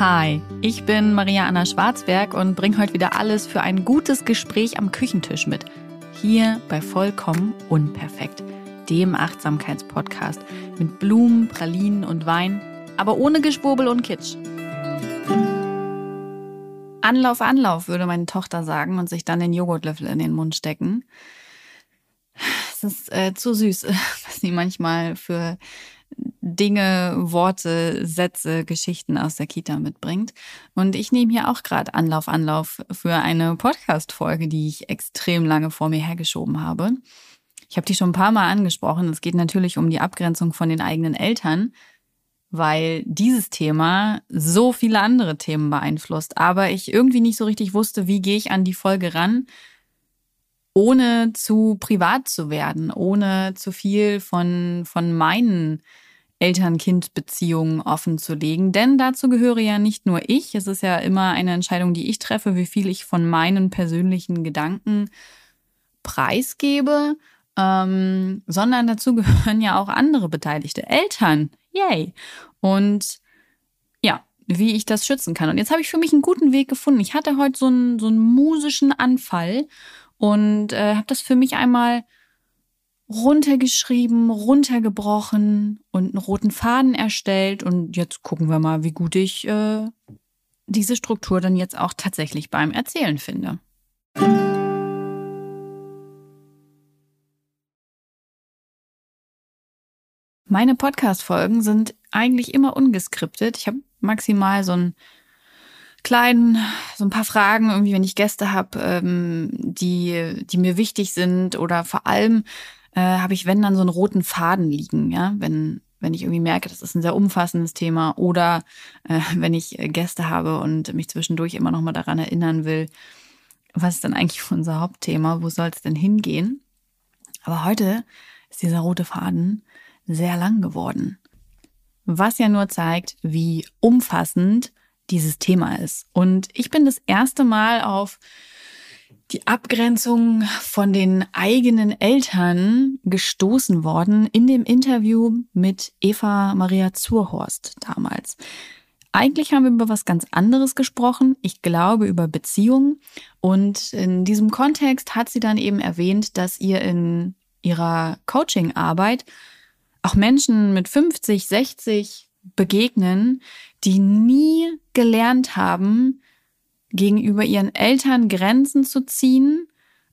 Hi, ich bin Maria Anna Schwarzberg und bringe heute wieder alles für ein gutes Gespräch am Küchentisch mit. Hier bei Vollkommen Unperfekt, dem Achtsamkeitspodcast mit Blumen, Pralinen und Wein, aber ohne Geschwurbel und Kitsch. Anlauf, Anlauf, würde meine Tochter sagen und sich dann den Joghurtlöffel in den Mund stecken. Es ist äh, zu süß, was sie manchmal für Dinge, Worte, Sätze, Geschichten aus der Kita mitbringt. Und ich nehme hier auch gerade Anlauf, Anlauf für eine Podcast-Folge, die ich extrem lange vor mir hergeschoben habe. Ich habe die schon ein paar Mal angesprochen. Es geht natürlich um die Abgrenzung von den eigenen Eltern weil dieses Thema so viele andere Themen beeinflusst. Aber ich irgendwie nicht so richtig wusste, wie gehe ich an die Folge ran, ohne zu privat zu werden, ohne zu viel von, von meinen Eltern-Kind-Beziehungen offen zu legen. Denn dazu gehöre ja nicht nur ich. Es ist ja immer eine Entscheidung, die ich treffe, wie viel ich von meinen persönlichen Gedanken preisgebe. Ähm, sondern dazu gehören ja auch andere beteiligte Eltern, Yay. Und ja, wie ich das schützen kann. Und jetzt habe ich für mich einen guten Weg gefunden. Ich hatte heute so einen, so einen musischen Anfall und äh, habe das für mich einmal runtergeschrieben, runtergebrochen und einen roten Faden erstellt. Und jetzt gucken wir mal, wie gut ich äh, diese Struktur dann jetzt auch tatsächlich beim Erzählen finde. Meine Podcast-Folgen sind eigentlich immer ungeskriptet. Ich habe maximal so einen kleinen, so ein paar Fragen, irgendwie, wenn ich Gäste habe, ähm, die, die mir wichtig sind oder vor allem äh, habe ich, wenn dann so einen roten Faden liegen, ja, wenn wenn ich irgendwie merke, das ist ein sehr umfassendes Thema oder äh, wenn ich Gäste habe und mich zwischendurch immer noch mal daran erinnern will, was ist denn eigentlich unser Hauptthema, wo soll es denn hingehen? Aber heute ist dieser rote Faden sehr lang geworden. Was ja nur zeigt, wie umfassend dieses Thema ist. Und ich bin das erste Mal auf die Abgrenzung von den eigenen Eltern gestoßen worden in dem Interview mit Eva Maria Zurhorst damals. Eigentlich haben wir über was ganz anderes gesprochen. Ich glaube über Beziehungen. Und in diesem Kontext hat sie dann eben erwähnt, dass ihr in ihrer Coaching-Arbeit auch Menschen mit 50, 60 begegnen, die nie gelernt haben, gegenüber ihren Eltern Grenzen zu ziehen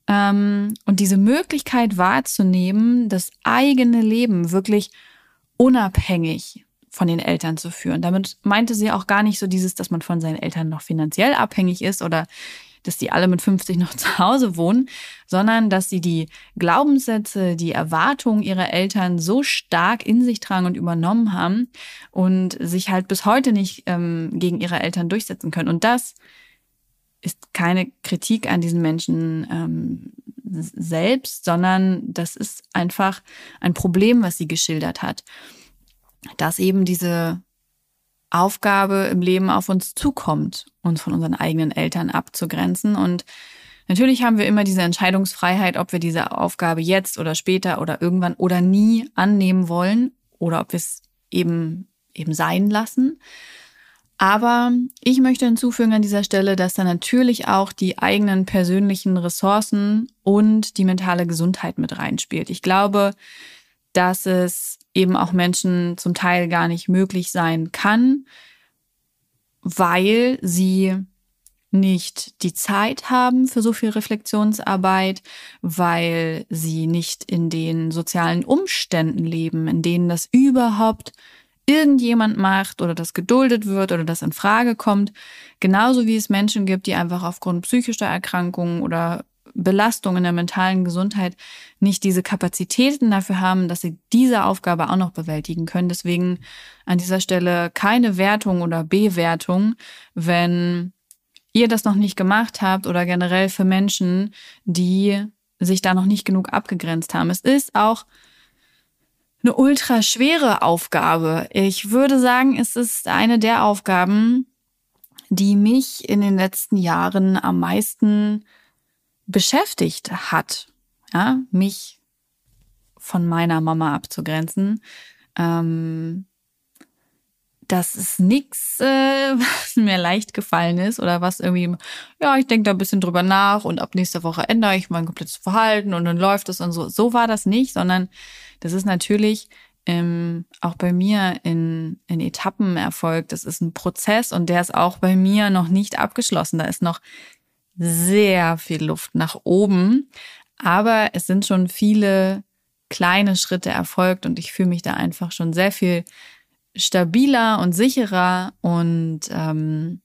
ähm, und diese Möglichkeit wahrzunehmen, das eigene Leben wirklich unabhängig von den Eltern zu führen. Damit meinte sie auch gar nicht so dieses, dass man von seinen Eltern noch finanziell abhängig ist oder dass die alle mit 50 noch zu Hause wohnen, sondern dass sie die Glaubenssätze, die Erwartungen ihrer Eltern so stark in sich tragen und übernommen haben und sich halt bis heute nicht ähm, gegen ihre Eltern durchsetzen können. Und das ist keine Kritik an diesen Menschen ähm, selbst, sondern das ist einfach ein Problem, was sie geschildert hat. Dass eben diese Aufgabe im Leben auf uns zukommt, uns von unseren eigenen Eltern abzugrenzen. Und natürlich haben wir immer diese Entscheidungsfreiheit, ob wir diese Aufgabe jetzt oder später oder irgendwann oder nie annehmen wollen oder ob wir es eben, eben sein lassen. Aber ich möchte hinzufügen an dieser Stelle, dass da natürlich auch die eigenen persönlichen Ressourcen und die mentale Gesundheit mit reinspielt. Ich glaube, dass es eben auch Menschen zum Teil gar nicht möglich sein kann, weil sie nicht die Zeit haben für so viel Reflexionsarbeit, weil sie nicht in den sozialen Umständen leben, in denen das überhaupt irgendjemand macht oder das geduldet wird oder das in Frage kommt. Genauso wie es Menschen gibt, die einfach aufgrund psychischer Erkrankungen oder Belastung in der mentalen Gesundheit nicht diese Kapazitäten dafür haben, dass sie diese Aufgabe auch noch bewältigen können. Deswegen an dieser Stelle keine Wertung oder Bewertung, wenn ihr das noch nicht gemacht habt oder generell für Menschen, die sich da noch nicht genug abgegrenzt haben. Es ist auch eine ultra schwere Aufgabe. Ich würde sagen, es ist eine der Aufgaben, die mich in den letzten Jahren am meisten beschäftigt hat, ja, mich von meiner Mama abzugrenzen. Ähm, das ist nichts, äh, was mir leicht gefallen ist oder was irgendwie, ja, ich denke da ein bisschen drüber nach und ab nächster Woche ändere ich mein komplettes Verhalten und dann läuft es und so. So war das nicht, sondern das ist natürlich ähm, auch bei mir in, in Etappen erfolgt. Das ist ein Prozess und der ist auch bei mir noch nicht abgeschlossen. Da ist noch sehr viel Luft nach oben. Aber es sind schon viele kleine Schritte erfolgt und ich fühle mich da einfach schon sehr viel stabiler und sicherer und ähm,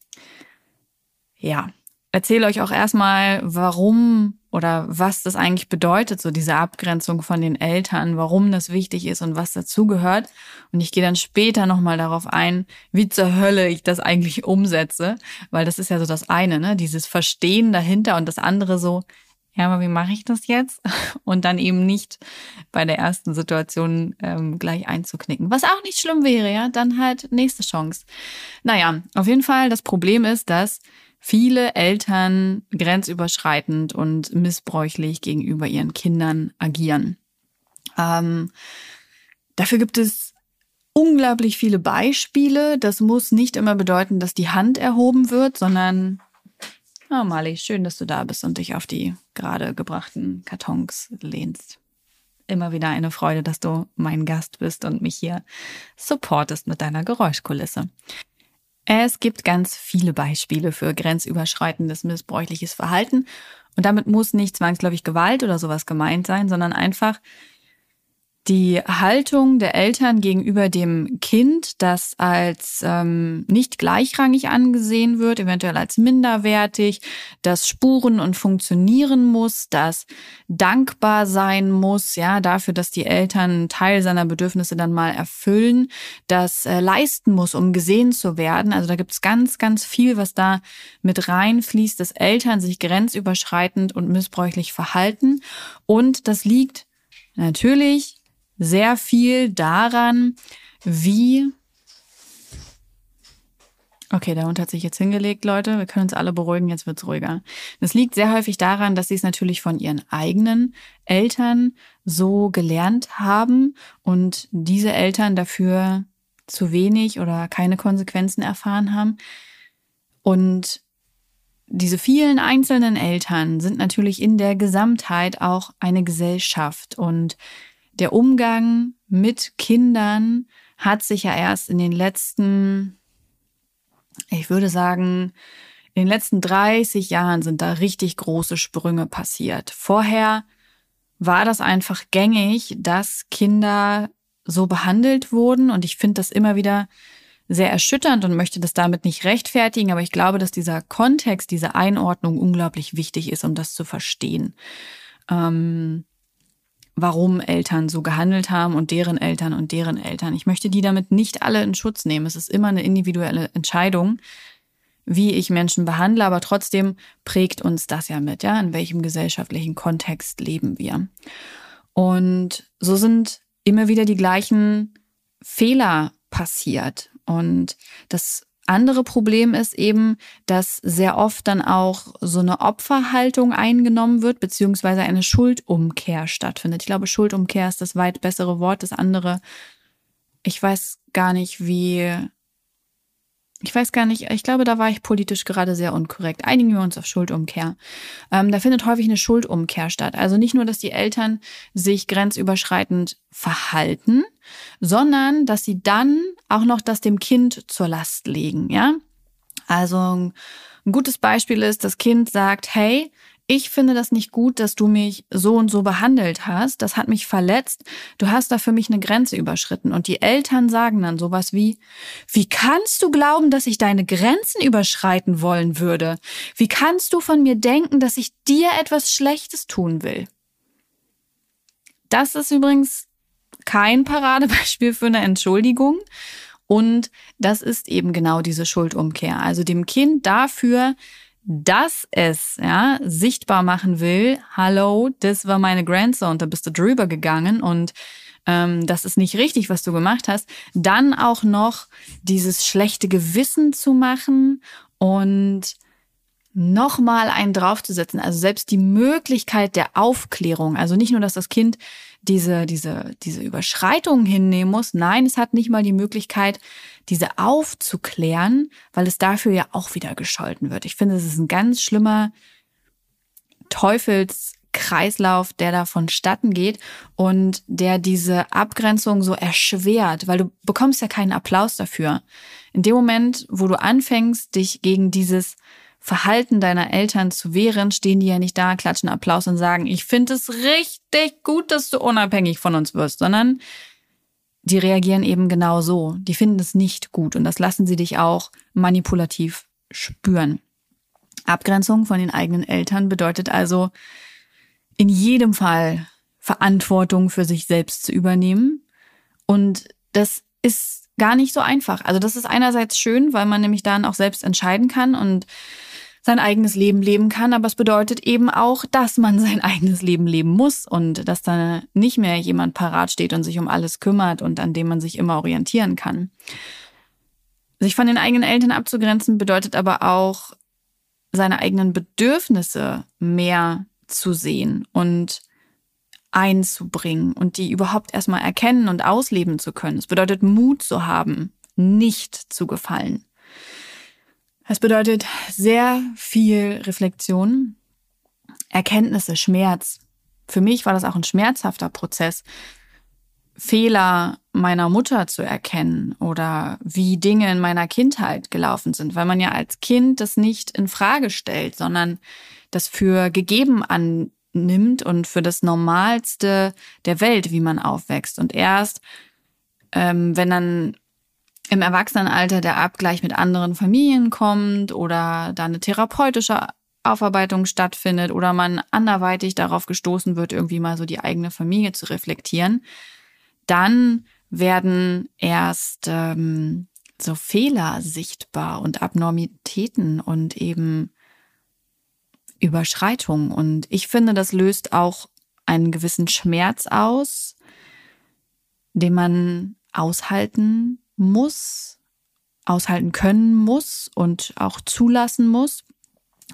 ja, erzähle euch auch erstmal, warum oder was das eigentlich bedeutet, so diese Abgrenzung von den Eltern, warum das wichtig ist und was dazugehört. Und ich gehe dann später nochmal darauf ein, wie zur Hölle ich das eigentlich umsetze, weil das ist ja so das eine, ne? dieses Verstehen dahinter und das andere so, ja, aber wie mache ich das jetzt? Und dann eben nicht bei der ersten Situation ähm, gleich einzuknicken. Was auch nicht schlimm wäre, ja, dann halt nächste Chance. Naja, auf jeden Fall, das Problem ist, dass viele Eltern grenzüberschreitend und missbräuchlich gegenüber ihren Kindern agieren. Ähm, dafür gibt es unglaublich viele Beispiele. Das muss nicht immer bedeuten, dass die Hand erhoben wird, sondern Oh, Mali, schön, dass du da bist und dich auf die gerade gebrachten Kartons lehnst. Immer wieder eine Freude, dass du mein Gast bist und mich hier supportest mit deiner Geräuschkulisse. Es gibt ganz viele Beispiele für grenzüberschreitendes missbräuchliches Verhalten. Und damit muss nicht zwangsläufig Gewalt oder sowas gemeint sein, sondern einfach die Haltung der Eltern gegenüber dem Kind, das als ähm, nicht gleichrangig angesehen wird, eventuell als minderwertig, das spuren und funktionieren muss, das dankbar sein muss, ja, dafür, dass die Eltern einen Teil seiner Bedürfnisse dann mal erfüllen, das äh, leisten muss, um gesehen zu werden. Also da gibt es ganz, ganz viel, was da mit reinfließt, dass Eltern sich grenzüberschreitend und missbräuchlich verhalten. Und das liegt natürlich sehr viel daran, wie Okay, der Hund hat sich jetzt hingelegt, Leute. Wir können uns alle beruhigen, jetzt wird's ruhiger. Das liegt sehr häufig daran, dass sie es natürlich von ihren eigenen Eltern so gelernt haben und diese Eltern dafür zu wenig oder keine Konsequenzen erfahren haben. Und diese vielen einzelnen Eltern sind natürlich in der Gesamtheit auch eine Gesellschaft und der Umgang mit Kindern hat sich ja erst in den letzten, ich würde sagen, in den letzten 30 Jahren sind da richtig große Sprünge passiert. Vorher war das einfach gängig, dass Kinder so behandelt wurden und ich finde das immer wieder sehr erschütternd und möchte das damit nicht rechtfertigen, aber ich glaube, dass dieser Kontext, diese Einordnung unglaublich wichtig ist, um das zu verstehen. Ähm, warum Eltern so gehandelt haben und deren Eltern und deren Eltern. Ich möchte die damit nicht alle in Schutz nehmen. Es ist immer eine individuelle Entscheidung, wie ich Menschen behandle, aber trotzdem prägt uns das ja mit, ja, in welchem gesellschaftlichen Kontext leben wir. Und so sind immer wieder die gleichen Fehler passiert. Und das andere Problem ist eben, dass sehr oft dann auch so eine Opferhaltung eingenommen wird, beziehungsweise eine Schuldumkehr stattfindet. Ich glaube, Schuldumkehr ist das weit bessere Wort. Das andere, ich weiß gar nicht, wie ich weiß gar nicht, ich glaube, da war ich politisch gerade sehr unkorrekt. Einigen wir uns auf Schuldumkehr. Ähm, da findet häufig eine Schuldumkehr statt. Also nicht nur, dass die Eltern sich grenzüberschreitend verhalten, sondern dass sie dann auch noch das dem Kind zur Last legen, ja? Also ein gutes Beispiel ist, das Kind sagt, hey, ich finde das nicht gut, dass du mich so und so behandelt hast. Das hat mich verletzt. Du hast da für mich eine Grenze überschritten. Und die Eltern sagen dann sowas wie, wie kannst du glauben, dass ich deine Grenzen überschreiten wollen würde? Wie kannst du von mir denken, dass ich dir etwas Schlechtes tun will? Das ist übrigens kein Paradebeispiel für eine Entschuldigung. Und das ist eben genau diese Schuldumkehr. Also dem Kind dafür dass es ja sichtbar machen will, hallo, das war meine und da bist du drüber gegangen und ähm, das ist nicht richtig, was du gemacht hast, dann auch noch dieses schlechte Gewissen zu machen und nochmal einen draufzusetzen. Also selbst die Möglichkeit der Aufklärung. Also nicht nur, dass das Kind diese, diese, diese Überschreitung hinnehmen muss. Nein, es hat nicht mal die Möglichkeit, diese aufzuklären, weil es dafür ja auch wieder gescholten wird. Ich finde, es ist ein ganz schlimmer Teufelskreislauf, der da vonstatten geht und der diese Abgrenzung so erschwert, weil du bekommst ja keinen Applaus dafür. In dem Moment, wo du anfängst, dich gegen dieses Verhalten deiner Eltern zu wehren, stehen die ja nicht da, klatschen Applaus und sagen, ich finde es richtig gut, dass du unabhängig von uns wirst, sondern die reagieren eben genau so. Die finden es nicht gut und das lassen sie dich auch manipulativ spüren. Abgrenzung von den eigenen Eltern bedeutet also in jedem Fall Verantwortung für sich selbst zu übernehmen. Und das ist gar nicht so einfach. Also das ist einerseits schön, weil man nämlich dann auch selbst entscheiden kann und sein eigenes Leben leben kann, aber es bedeutet eben auch, dass man sein eigenes Leben leben muss und dass da nicht mehr jemand parat steht und sich um alles kümmert und an dem man sich immer orientieren kann. Sich von den eigenen Eltern abzugrenzen bedeutet aber auch, seine eigenen Bedürfnisse mehr zu sehen und einzubringen und die überhaupt erstmal erkennen und ausleben zu können. Es bedeutet Mut zu haben, nicht zu gefallen. Es bedeutet sehr viel Reflexion, Erkenntnisse, Schmerz. Für mich war das auch ein schmerzhafter Prozess, Fehler meiner Mutter zu erkennen oder wie Dinge in meiner Kindheit gelaufen sind, weil man ja als Kind das nicht in Frage stellt, sondern das für gegeben annimmt und für das Normalste der Welt, wie man aufwächst. Und erst, ähm, wenn dann im Erwachsenenalter der Abgleich mit anderen Familien kommt oder da eine therapeutische Aufarbeitung stattfindet oder man anderweitig darauf gestoßen wird, irgendwie mal so die eigene Familie zu reflektieren, dann werden erst ähm, so Fehler sichtbar und Abnormitäten und eben Überschreitungen. Und ich finde, das löst auch einen gewissen Schmerz aus, den man aushalten muss, aushalten können muss und auch zulassen muss.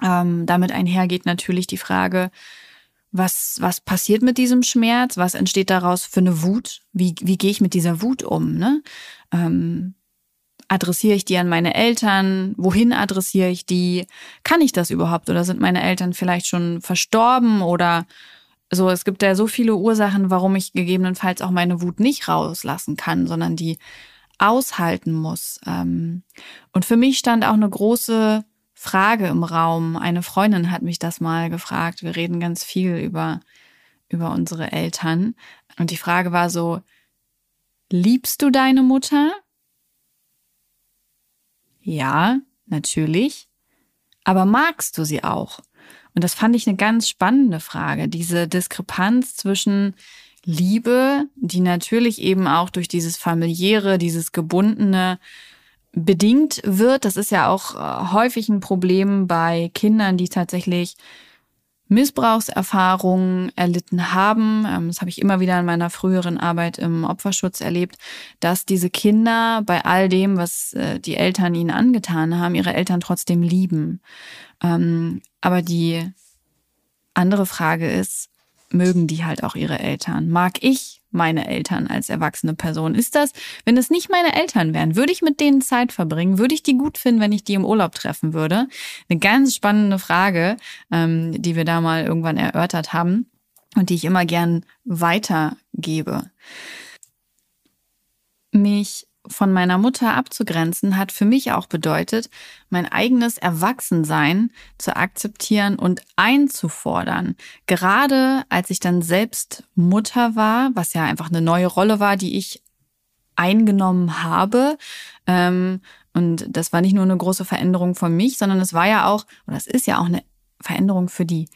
Ähm, damit einhergeht natürlich die Frage, was, was passiert mit diesem Schmerz? Was entsteht daraus für eine Wut? Wie, wie gehe ich mit dieser Wut um? Ne? Ähm, adressiere ich die an meine Eltern? Wohin adressiere ich die? Kann ich das überhaupt? Oder sind meine Eltern vielleicht schon verstorben? Oder so, es gibt ja so viele Ursachen, warum ich gegebenenfalls auch meine Wut nicht rauslassen kann, sondern die aushalten muss. Ähm, und für mich stand auch eine große Frage im Raum. Eine Freundin hat mich das mal gefragt. Wir reden ganz viel über, über unsere Eltern. Und die Frage war so, liebst du deine Mutter? Ja, natürlich. Aber magst du sie auch? Und das fand ich eine ganz spannende Frage. Diese Diskrepanz zwischen Liebe, die natürlich eben auch durch dieses familiäre, dieses gebundene bedingt wird. Das ist ja auch äh, häufig ein Problem bei Kindern, die tatsächlich Missbrauchserfahrungen erlitten haben. Ähm, das habe ich immer wieder in meiner früheren Arbeit im Opferschutz erlebt, dass diese Kinder bei all dem, was äh, die Eltern ihnen angetan haben, ihre Eltern trotzdem lieben. Ähm, aber die andere Frage ist, mögen die halt auch ihre Eltern? Mag ich meine Eltern als erwachsene Person? Ist das, wenn es nicht meine Eltern wären, würde ich mit denen Zeit verbringen? Würde ich die gut finden, wenn ich die im Urlaub treffen würde? Eine ganz spannende Frage, ähm, die wir da mal irgendwann erörtert haben und die ich immer gern weitergebe. Mich von meiner Mutter abzugrenzen, hat für mich auch bedeutet, mein eigenes Erwachsensein zu akzeptieren und einzufordern. Gerade als ich dann selbst Mutter war, was ja einfach eine neue Rolle war, die ich eingenommen habe. Ähm, und das war nicht nur eine große Veränderung von mich, sondern es war ja auch, oder es ist ja auch eine Veränderung für die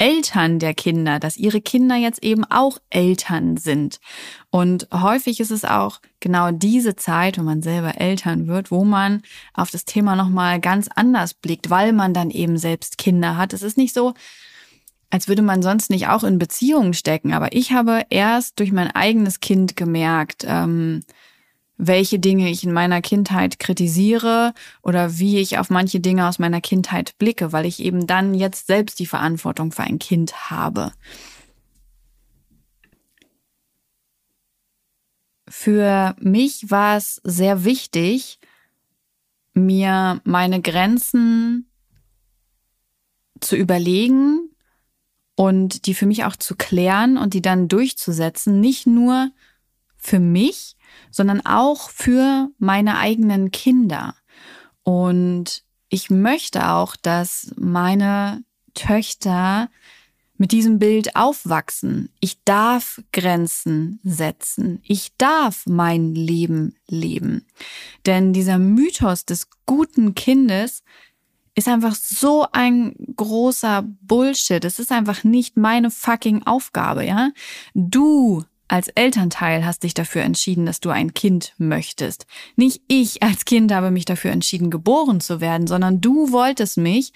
Eltern der Kinder, dass ihre Kinder jetzt eben auch Eltern sind. Und häufig ist es auch genau diese Zeit, wenn man selber Eltern wird, wo man auf das Thema nochmal ganz anders blickt, weil man dann eben selbst Kinder hat. Es ist nicht so, als würde man sonst nicht auch in Beziehungen stecken. Aber ich habe erst durch mein eigenes Kind gemerkt, ähm, welche Dinge ich in meiner Kindheit kritisiere oder wie ich auf manche Dinge aus meiner Kindheit blicke, weil ich eben dann jetzt selbst die Verantwortung für ein Kind habe. Für mich war es sehr wichtig, mir meine Grenzen zu überlegen und die für mich auch zu klären und die dann durchzusetzen, nicht nur für mich, sondern auch für meine eigenen Kinder. Und ich möchte auch, dass meine Töchter mit diesem Bild aufwachsen. Ich darf Grenzen setzen. Ich darf mein Leben leben. Denn dieser Mythos des guten Kindes ist einfach so ein großer Bullshit. Es ist einfach nicht meine fucking Aufgabe, ja? Du als Elternteil hast dich dafür entschieden, dass du ein Kind möchtest. Nicht ich als Kind habe mich dafür entschieden, geboren zu werden, sondern du wolltest mich.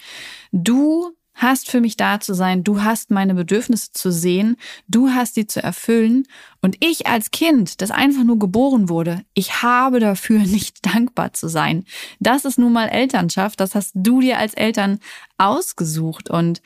Du hast für mich da zu sein, du hast meine Bedürfnisse zu sehen, du hast die zu erfüllen und ich als Kind, das einfach nur geboren wurde, ich habe dafür nicht dankbar zu sein. Das ist nun mal Elternschaft, das hast du dir als Eltern ausgesucht und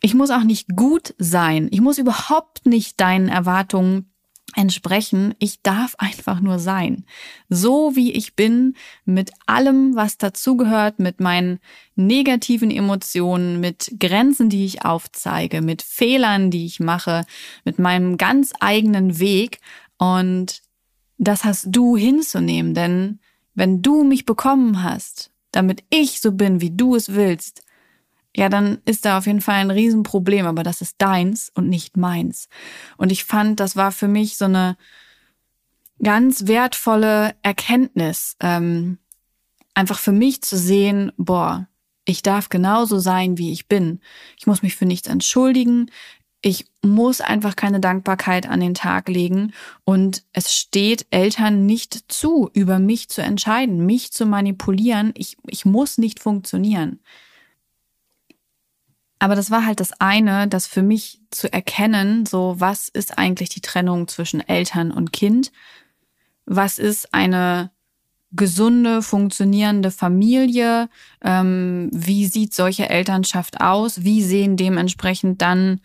ich muss auch nicht gut sein. Ich muss überhaupt nicht deinen Erwartungen entsprechen. Ich darf einfach nur sein. So wie ich bin, mit allem, was dazugehört, mit meinen negativen Emotionen, mit Grenzen, die ich aufzeige, mit Fehlern, die ich mache, mit meinem ganz eigenen Weg. Und das hast du hinzunehmen, denn wenn du mich bekommen hast, damit ich so bin, wie du es willst, ja, dann ist da auf jeden Fall ein Riesenproblem, aber das ist deins und nicht meins. Und ich fand, das war für mich so eine ganz wertvolle Erkenntnis, ähm, einfach für mich zu sehen, boah, ich darf genauso sein, wie ich bin. Ich muss mich für nichts entschuldigen. Ich muss einfach keine Dankbarkeit an den Tag legen und es steht Eltern nicht zu, über mich zu entscheiden, mich zu manipulieren. Ich, ich muss nicht funktionieren. Aber das war halt das eine, das für mich zu erkennen, so was ist eigentlich die Trennung zwischen Eltern und Kind? Was ist eine gesunde, funktionierende Familie? Ähm, wie sieht solche Elternschaft aus? Wie sehen dementsprechend dann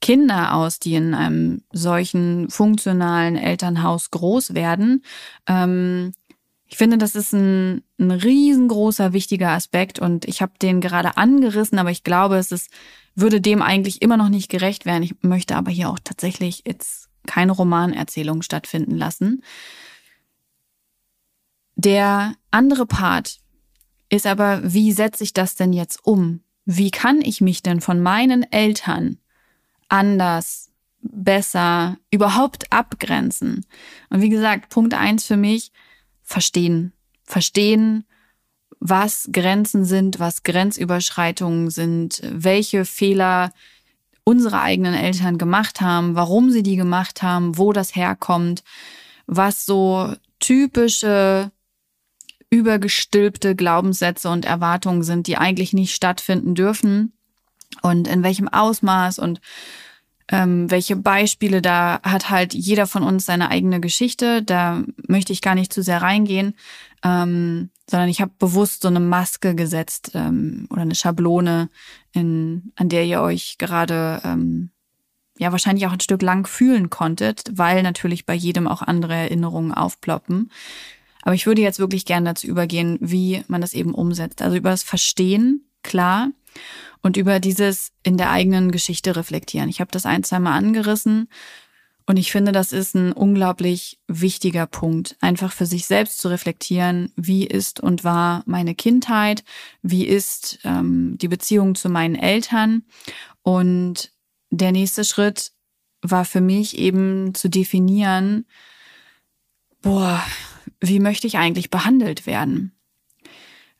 Kinder aus, die in einem solchen funktionalen Elternhaus groß werden? Ähm, ich finde, das ist ein, ein riesengroßer, wichtiger Aspekt und ich habe den gerade angerissen, aber ich glaube, es ist, würde dem eigentlich immer noch nicht gerecht werden. Ich möchte aber hier auch tatsächlich jetzt keine Romanerzählung stattfinden lassen. Der andere Part ist aber, wie setze ich das denn jetzt um? Wie kann ich mich denn von meinen Eltern anders, besser, überhaupt abgrenzen? Und wie gesagt, Punkt eins für mich, verstehen. Verstehen, was Grenzen sind, was Grenzüberschreitungen sind, welche Fehler unsere eigenen Eltern gemacht haben, warum sie die gemacht haben, wo das herkommt, was so typische übergestülpte Glaubenssätze und Erwartungen sind, die eigentlich nicht stattfinden dürfen und in welchem Ausmaß und ähm, welche Beispiele, da hat halt jeder von uns seine eigene Geschichte. Da möchte ich gar nicht zu sehr reingehen, ähm, sondern ich habe bewusst so eine Maske gesetzt ähm, oder eine Schablone, in, an der ihr euch gerade ähm, ja wahrscheinlich auch ein Stück lang fühlen konntet, weil natürlich bei jedem auch andere Erinnerungen aufploppen. Aber ich würde jetzt wirklich gerne dazu übergehen, wie man das eben umsetzt. Also über das Verstehen, klar und über dieses in der eigenen Geschichte reflektieren. Ich habe das ein, zwei Mal angerissen und ich finde, das ist ein unglaublich wichtiger Punkt, einfach für sich selbst zu reflektieren, wie ist und war meine Kindheit, wie ist ähm, die Beziehung zu meinen Eltern. Und der nächste Schritt war für mich eben zu definieren, boah, wie möchte ich eigentlich behandelt werden?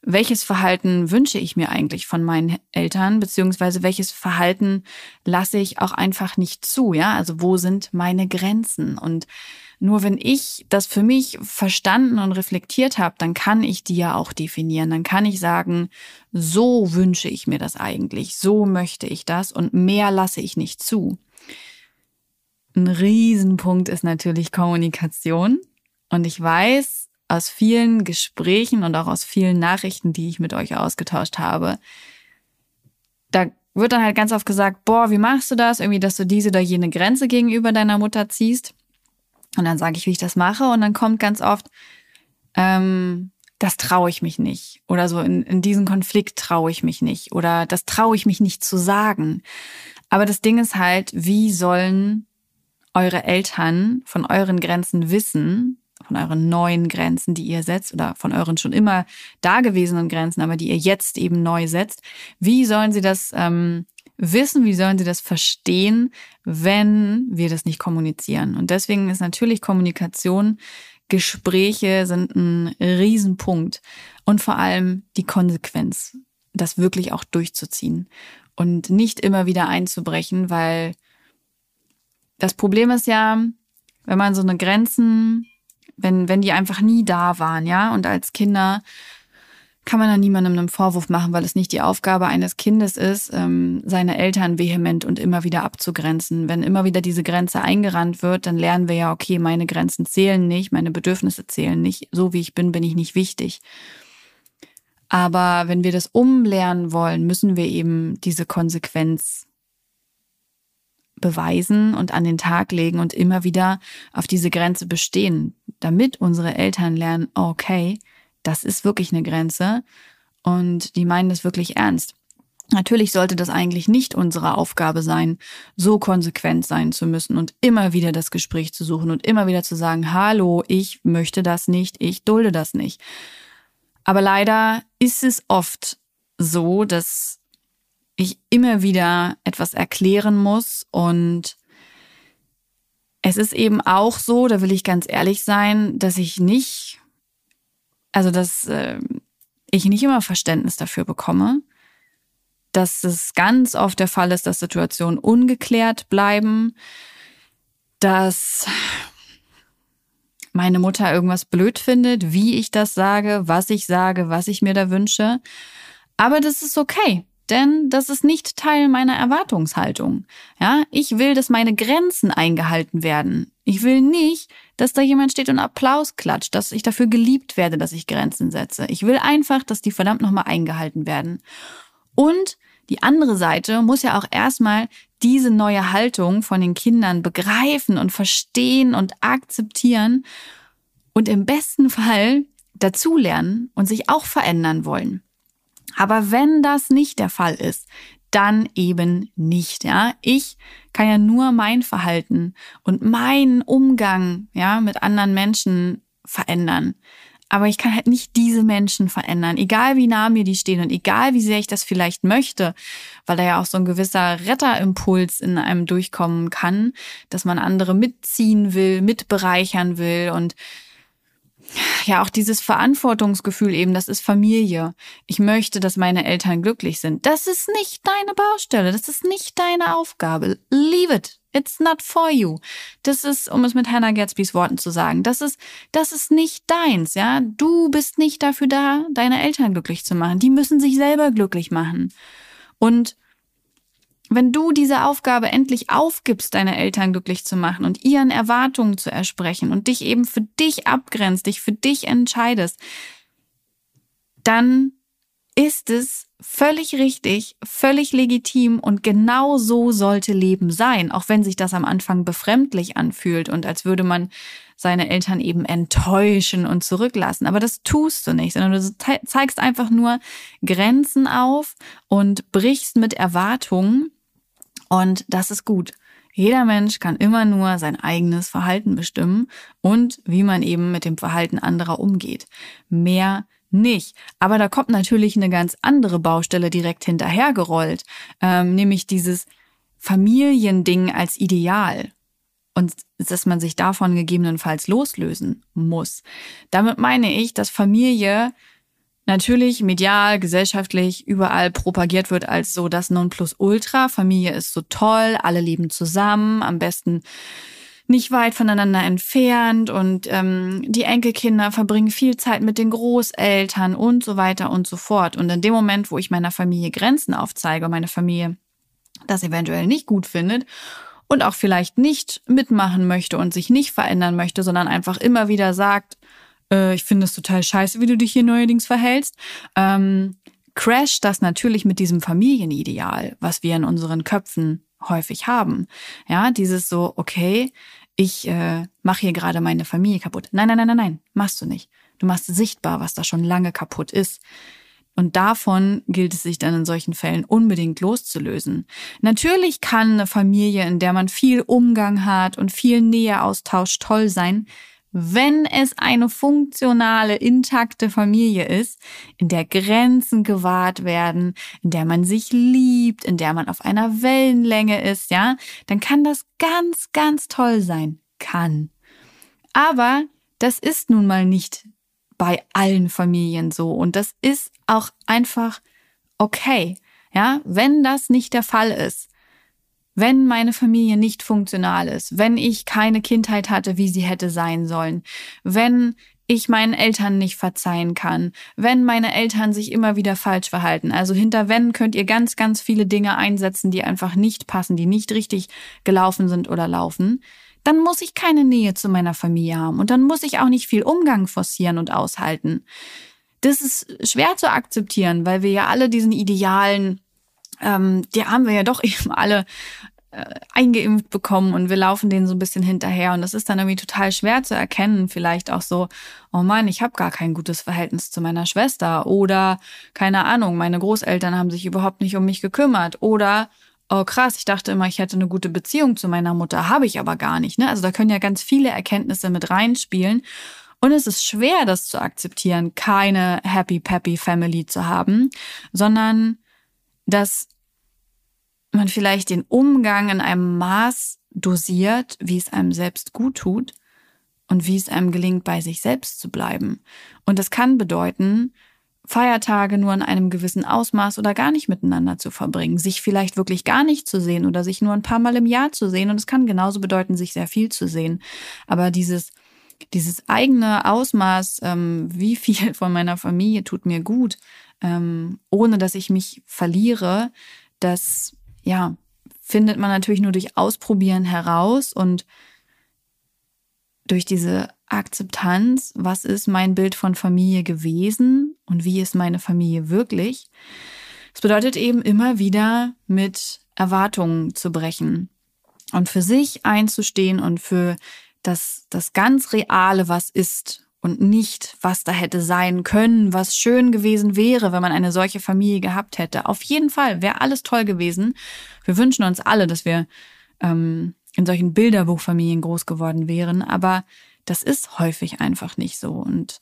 Welches Verhalten wünsche ich mir eigentlich von meinen Eltern, beziehungsweise welches Verhalten lasse ich auch einfach nicht zu, ja? Also wo sind meine Grenzen? Und nur wenn ich das für mich verstanden und reflektiert habe, dann kann ich die ja auch definieren. Dann kann ich sagen, so wünsche ich mir das eigentlich, so möchte ich das und mehr lasse ich nicht zu. Ein Riesenpunkt ist natürlich Kommunikation. Und ich weiß aus vielen Gesprächen und auch aus vielen Nachrichten, die ich mit euch ausgetauscht habe, da wird dann halt ganz oft gesagt, boah, wie machst du das? Irgendwie, dass du diese oder jene Grenze gegenüber deiner Mutter ziehst. Und dann sage ich, wie ich das mache. Und dann kommt ganz oft, ähm, das traue ich mich nicht. Oder so, in, in diesen Konflikt traue ich mich nicht. Oder das traue ich mich nicht zu sagen. Aber das Ding ist halt, wie sollen eure Eltern von euren Grenzen wissen, von euren neuen Grenzen, die ihr setzt, oder von euren schon immer dagewesenen Grenzen, aber die ihr jetzt eben neu setzt. Wie sollen sie das ähm, wissen, wie sollen sie das verstehen, wenn wir das nicht kommunizieren? Und deswegen ist natürlich Kommunikation Gespräche sind ein Riesenpunkt. Und vor allem die Konsequenz, das wirklich auch durchzuziehen und nicht immer wieder einzubrechen, weil das Problem ist ja, wenn man so eine Grenzen, wenn, wenn die einfach nie da waren, ja, und als Kinder kann man da niemandem einen Vorwurf machen, weil es nicht die Aufgabe eines Kindes ist, ähm, seine Eltern vehement und immer wieder abzugrenzen. Wenn immer wieder diese Grenze eingerannt wird, dann lernen wir ja, okay, meine Grenzen zählen nicht, meine Bedürfnisse zählen nicht, so wie ich bin, bin ich nicht wichtig. Aber wenn wir das umlernen wollen, müssen wir eben diese Konsequenz beweisen und an den Tag legen und immer wieder auf diese Grenze bestehen, damit unsere Eltern lernen, okay, das ist wirklich eine Grenze und die meinen das wirklich ernst. Natürlich sollte das eigentlich nicht unsere Aufgabe sein, so konsequent sein zu müssen und immer wieder das Gespräch zu suchen und immer wieder zu sagen, hallo, ich möchte das nicht, ich dulde das nicht. Aber leider ist es oft so, dass ich immer wieder etwas erklären muss und es ist eben auch so, da will ich ganz ehrlich sein, dass ich nicht also dass äh, ich nicht immer Verständnis dafür bekomme, dass es ganz oft der Fall ist, dass Situationen ungeklärt bleiben, dass meine Mutter irgendwas blöd findet, wie ich das sage, was ich sage, was ich mir da wünsche. Aber das ist okay denn das ist nicht Teil meiner Erwartungshaltung. Ja, ich will, dass meine Grenzen eingehalten werden. Ich will nicht, dass da jemand steht und Applaus klatscht, dass ich dafür geliebt werde, dass ich Grenzen setze. Ich will einfach, dass die verdammt nochmal eingehalten werden. Und die andere Seite muss ja auch erstmal diese neue Haltung von den Kindern begreifen und verstehen und akzeptieren und im besten Fall dazulernen und sich auch verändern wollen. Aber wenn das nicht der Fall ist, dann eben nicht, ja. Ich kann ja nur mein Verhalten und meinen Umgang, ja, mit anderen Menschen verändern. Aber ich kann halt nicht diese Menschen verändern, egal wie nah mir die stehen und egal wie sehr ich das vielleicht möchte, weil da ja auch so ein gewisser Retterimpuls in einem durchkommen kann, dass man andere mitziehen will, mitbereichern will und ja auch dieses Verantwortungsgefühl eben, das ist Familie. Ich möchte, dass meine Eltern glücklich sind. Das ist nicht deine Baustelle, das ist nicht deine Aufgabe. Leave it. It's not for you. Das ist, um es mit Hannah Gatsbys Worten zu sagen, das ist, das ist nicht deins, ja. Du bist nicht dafür da, deine Eltern glücklich zu machen. Die müssen sich selber glücklich machen. Und wenn du diese Aufgabe endlich aufgibst, deine Eltern glücklich zu machen und ihren Erwartungen zu ersprechen und dich eben für dich abgrenzt, dich für dich entscheidest, dann ist es völlig richtig, völlig legitim und genau so sollte Leben sein, auch wenn sich das am Anfang befremdlich anfühlt und als würde man seine Eltern eben enttäuschen und zurücklassen. Aber das tust du nicht, sondern du zeigst einfach nur Grenzen auf und brichst mit Erwartungen und das ist gut. Jeder Mensch kann immer nur sein eigenes Verhalten bestimmen und wie man eben mit dem Verhalten anderer umgeht. Mehr nicht. Aber da kommt natürlich eine ganz andere Baustelle direkt hinterhergerollt, ähm, nämlich dieses Familiending als Ideal und dass man sich davon gegebenenfalls loslösen muss. Damit meine ich, dass Familie natürlich medial, gesellschaftlich überall propagiert wird als so das Nonplusultra. Familie ist so toll, alle leben zusammen, am besten nicht weit voneinander entfernt und ähm, die Enkelkinder verbringen viel Zeit mit den Großeltern und so weiter und so fort. Und in dem Moment, wo ich meiner Familie Grenzen aufzeige, meine Familie das eventuell nicht gut findet und auch vielleicht nicht mitmachen möchte und sich nicht verändern möchte, sondern einfach immer wieder sagt, äh, ich finde es total scheiße, wie du dich hier neuerdings verhältst, ähm, crasht das natürlich mit diesem Familienideal, was wir in unseren Köpfen häufig haben. Ja, dieses so, okay, ich äh, mache hier gerade meine Familie kaputt. Nein, nein, nein, nein, nein, machst du nicht. Du machst sichtbar, was da schon lange kaputt ist. Und davon gilt es sich dann in solchen Fällen unbedingt loszulösen. Natürlich kann eine Familie, in der man viel Umgang hat und viel Nähe austauscht, toll sein, wenn es eine funktionale, intakte Familie ist, in der Grenzen gewahrt werden, in der man sich liebt, in der man auf einer Wellenlänge ist, ja, dann kann das ganz, ganz toll sein. Kann. Aber das ist nun mal nicht bei allen Familien so. Und das ist auch einfach okay. Ja, wenn das nicht der Fall ist, wenn meine Familie nicht funktional ist, wenn ich keine Kindheit hatte, wie sie hätte sein sollen, wenn ich meinen Eltern nicht verzeihen kann, wenn meine Eltern sich immer wieder falsch verhalten. Also hinter wenn könnt ihr ganz, ganz viele Dinge einsetzen, die einfach nicht passen, die nicht richtig gelaufen sind oder laufen dann muss ich keine Nähe zu meiner Familie haben und dann muss ich auch nicht viel Umgang forcieren und aushalten. Das ist schwer zu akzeptieren, weil wir ja alle diesen Idealen, ähm, die haben wir ja doch eben alle äh, eingeimpft bekommen und wir laufen denen so ein bisschen hinterher und das ist dann irgendwie total schwer zu erkennen, vielleicht auch so, oh Mann, ich habe gar kein gutes Verhältnis zu meiner Schwester oder keine Ahnung, meine Großeltern haben sich überhaupt nicht um mich gekümmert oder oh krass, ich dachte immer, ich hätte eine gute Beziehung zu meiner Mutter, habe ich aber gar nicht. Ne? Also da können ja ganz viele Erkenntnisse mit reinspielen. Und es ist schwer, das zu akzeptieren, keine happy peppy Family zu haben, sondern dass man vielleicht den Umgang in einem Maß dosiert, wie es einem selbst gut tut und wie es einem gelingt, bei sich selbst zu bleiben. Und das kann bedeuten, Feiertage nur in einem gewissen Ausmaß oder gar nicht miteinander zu verbringen, sich vielleicht wirklich gar nicht zu sehen oder sich nur ein paar Mal im Jahr zu sehen. Und es kann genauso bedeuten, sich sehr viel zu sehen. Aber dieses, dieses eigene Ausmaß, ähm, wie viel von meiner Familie tut mir gut, ähm, ohne dass ich mich verliere, das, ja, findet man natürlich nur durch Ausprobieren heraus und durch diese Akzeptanz, was ist mein Bild von Familie gewesen und wie ist meine Familie wirklich. Es bedeutet eben immer wieder mit Erwartungen zu brechen und für sich einzustehen und für das, das ganz Reale, was ist und nicht, was da hätte sein können, was schön gewesen wäre, wenn man eine solche Familie gehabt hätte. Auf jeden Fall wäre alles toll gewesen. Wir wünschen uns alle, dass wir ähm, in solchen Bilderbuchfamilien groß geworden wären, aber das ist häufig einfach nicht so. Und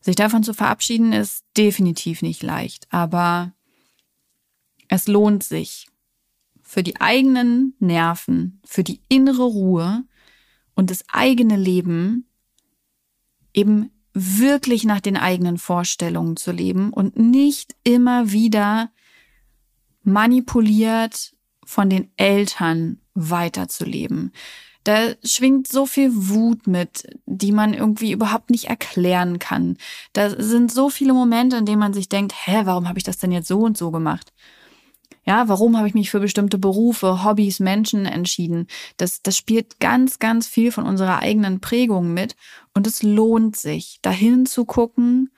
sich davon zu verabschieden, ist definitiv nicht leicht. Aber es lohnt sich für die eigenen Nerven, für die innere Ruhe und das eigene Leben eben wirklich nach den eigenen Vorstellungen zu leben und nicht immer wieder manipuliert von den Eltern weiterzuleben. Da schwingt so viel Wut mit, die man irgendwie überhaupt nicht erklären kann. Da sind so viele Momente, in denen man sich denkt, hä, warum habe ich das denn jetzt so und so gemacht? Ja, warum habe ich mich für bestimmte Berufe, Hobbys, Menschen entschieden? Das, das spielt ganz, ganz viel von unserer eigenen Prägung mit. Und es lohnt sich, dahin zu gucken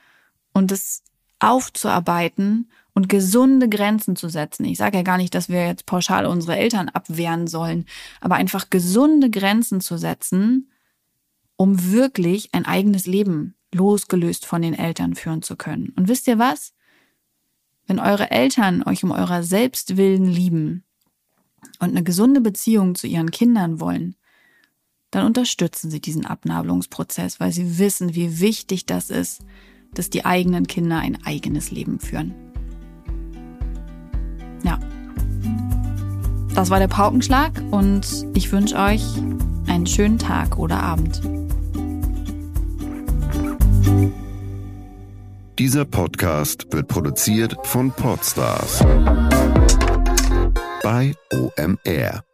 und es aufzuarbeiten und gesunde Grenzen zu setzen. Ich sage ja gar nicht, dass wir jetzt pauschal unsere Eltern abwehren sollen, aber einfach gesunde Grenzen zu setzen, um wirklich ein eigenes Leben losgelöst von den Eltern führen zu können. Und wisst ihr was? Wenn eure Eltern euch um eurer Selbstwillen lieben und eine gesunde Beziehung zu ihren Kindern wollen, dann unterstützen sie diesen Abnabelungsprozess, weil sie wissen, wie wichtig das ist, dass die eigenen Kinder ein eigenes Leben führen. Ja. Das war der Paukenschlag und ich wünsche euch einen schönen Tag oder Abend. Dieser Podcast wird produziert von Podstars bei OMR.